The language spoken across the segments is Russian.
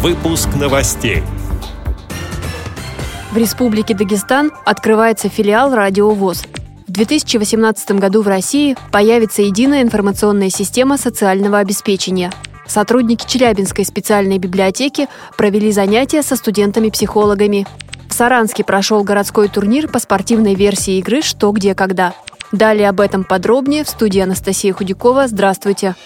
Выпуск новостей. В Республике Дагестан открывается филиал «Радио ВОЗ». В 2018 году в России появится единая информационная система социального обеспечения. Сотрудники Челябинской специальной библиотеки провели занятия со студентами-психологами. В Саранске прошел городской турнир по спортивной версии игры «Что, где, когда». Далее об этом подробнее в студии Анастасия Худякова. Здравствуйте!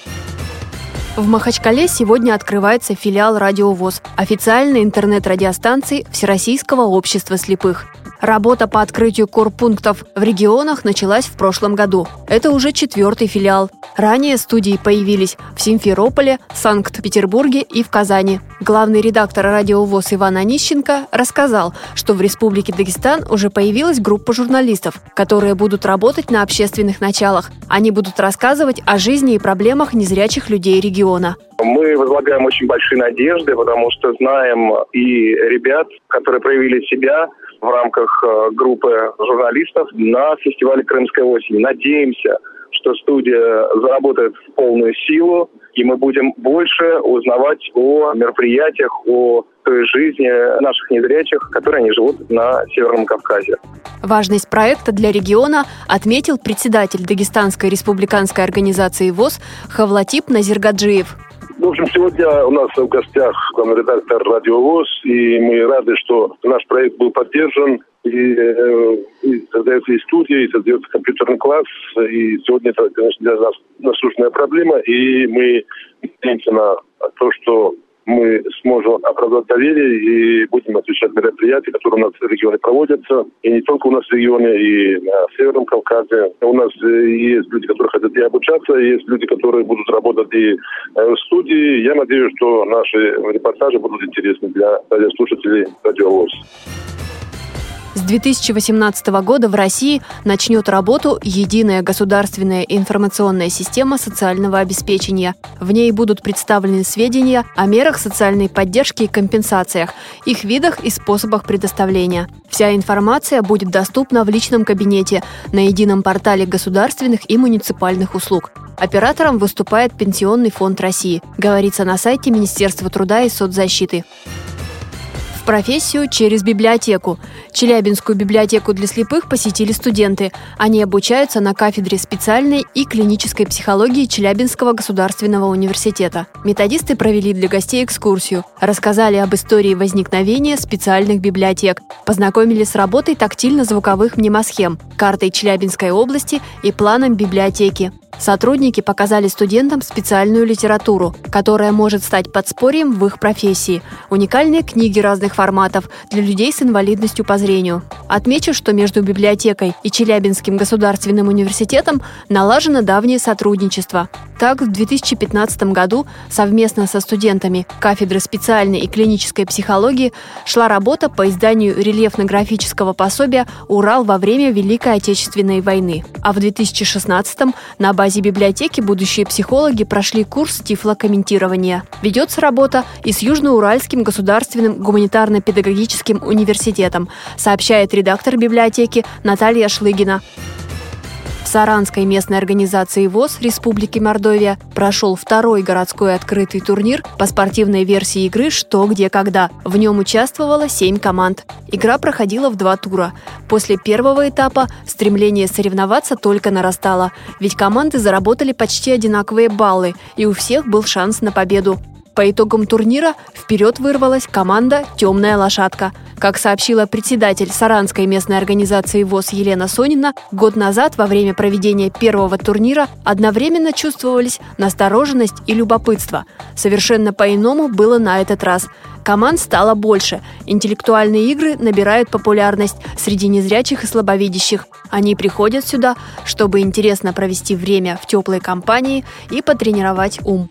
В Махачкале сегодня открывается филиал «Радио ВОЗ» – официальной интернет-радиостанции Всероссийского общества слепых. Работа по открытию корпунктов в регионах началась в прошлом году. Это уже четвертый филиал. Ранее студии появились в Симферополе, Санкт-Петербурге и в Казани. Главный редактор радиовоз Иван Онищенко рассказал, что в Республике Дагестан уже появилась группа журналистов, которые будут работать на общественных началах. Они будут рассказывать о жизни и проблемах незрячих людей региона. Мы возлагаем очень большие надежды, потому что знаем и ребят, которые проявили себя в рамках э, группы журналистов на фестивале «Крымская осень». Надеемся, что студия заработает в полную силу, и мы будем больше узнавать о мероприятиях, о той жизни наших незрячих, которые они живут на Северном Кавказе. Важность проекта для региона отметил председатель Дагестанской республиканской организации ВОЗ Хавлатип Назиргаджиев. В общем, сегодня у нас в гостях главный редактор «Радио ВОЗ», и мы рады, что наш проект был поддержан, и, э, и создается и студия, и создается компьютерный класс, и сегодня это, конечно, для нас насущная проблема, и мы надеемся на то, что мы сможем оправдать доверие и будем отвечать мероприятия, которые у нас в регионе проводятся. И не только у нас в регионе, и на Северном Кавказе. У нас э, есть люди, которые хотят и обучаться, и есть люди, которые будут работать и э, в студии. Я надеюсь, что наши репортажи будут интересны для радиослушателей радиовоз. С 2018 года в России начнет работу единая государственная информационная система социального обеспечения. В ней будут представлены сведения о мерах социальной поддержки и компенсациях, их видах и способах предоставления. Вся информация будет доступна в личном кабинете на едином портале государственных и муниципальных услуг. Оператором выступает Пенсионный фонд России, говорится на сайте Министерства труда и соцзащиты профессию через библиотеку. Челябинскую библиотеку для слепых посетили студенты. Они обучаются на кафедре специальной и клинической психологии Челябинского государственного университета. Методисты провели для гостей экскурсию, рассказали об истории возникновения специальных библиотек, познакомили с работой тактильно-звуковых мнемосхем, картой Челябинской области и планом библиотеки. Сотрудники показали студентам специальную литературу, которая может стать подспорьем в их профессии. Уникальные книги разных форматов для людей с инвалидностью по зрению. Отмечу, что между библиотекой и Челябинским государственным университетом налажено давнее сотрудничество. Так, в 2015 году совместно со студентами кафедры специальной и клинической психологии шла работа по изданию рельефно-графического пособия «Урал во время Великой Отечественной войны». А в 2016 на базе библиотеки будущие психологи прошли курс тифлокомментирования. Ведется работа и с Южноуральским государственным гуманитарно-педагогическим университетом, сообщает редактор библиотеки Наталья Шлыгина. Саранской местной организации ВОЗ Республики Мордовия прошел второй городской открытый турнир по спортивной версии игры «Что, где, когда». В нем участвовало семь команд. Игра проходила в два тура. После первого этапа стремление соревноваться только нарастало, ведь команды заработали почти одинаковые баллы, и у всех был шанс на победу. По итогам турнира вперед вырвалась команда «Темная лошадка». Как сообщила председатель Саранской местной организации ВОЗ Елена Сонина, год назад во время проведения первого турнира одновременно чувствовались настороженность и любопытство. Совершенно по-иному было на этот раз. Команд стало больше. Интеллектуальные игры набирают популярность среди незрячих и слабовидящих. Они приходят сюда, чтобы интересно провести время в теплой компании и потренировать ум.